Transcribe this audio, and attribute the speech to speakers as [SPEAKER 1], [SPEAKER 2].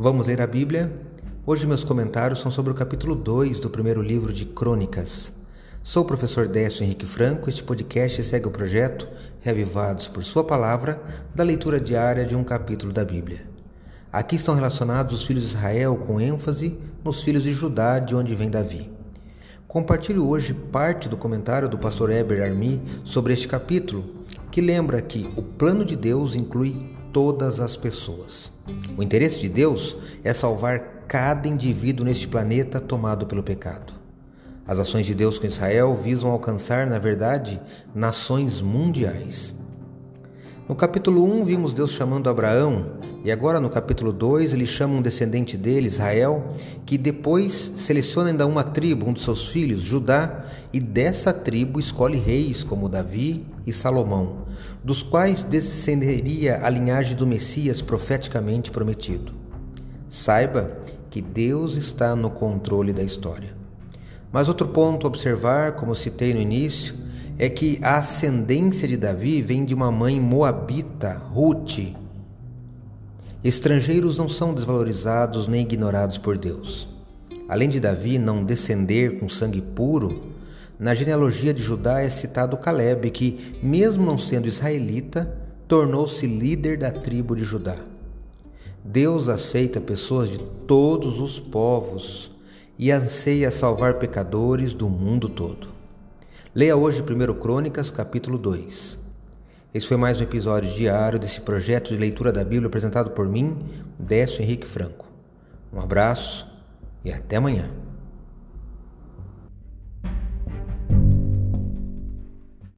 [SPEAKER 1] Vamos ler a Bíblia? Hoje meus comentários são sobre o capítulo 2 do primeiro livro de Crônicas. Sou o professor Décio Henrique Franco. Este podcast segue o projeto Reavivados por Sua Palavra da leitura diária de um capítulo da Bíblia. Aqui estão relacionados os filhos de Israel com ênfase nos filhos de Judá, de onde vem Davi. Compartilho hoje parte do comentário do pastor Eber Armi sobre este capítulo, que lembra que o plano de Deus inclui todas as pessoas. O interesse de Deus é salvar cada indivíduo neste planeta tomado pelo pecado. As ações de Deus com Israel visam alcançar, na verdade, nações mundiais. No capítulo 1, vimos Deus chamando Abraão, e agora no capítulo 2, ele chama um descendente dele, Israel, que depois seleciona ainda uma tribo, um de seus filhos, Judá, e dessa tribo escolhe reis como Davi e Salomão, dos quais descenderia a linhagem do Messias profeticamente prometido. Saiba que Deus está no controle da história. Mas outro ponto a observar, como citei no início, é que a ascendência de Davi vem de uma mãe moabita, Ruth. Estrangeiros não são desvalorizados nem ignorados por Deus. Além de Davi não descender com sangue puro, na genealogia de Judá é citado Caleb, que, mesmo não sendo israelita, tornou-se líder da tribo de Judá. Deus aceita pessoas de todos os povos e anseia salvar pecadores do mundo todo. Leia hoje 1 Crônicas, capítulo 2. Esse foi mais um episódio diário desse projeto de leitura da Bíblia apresentado por mim, Décio Henrique Franco. Um abraço e até amanhã.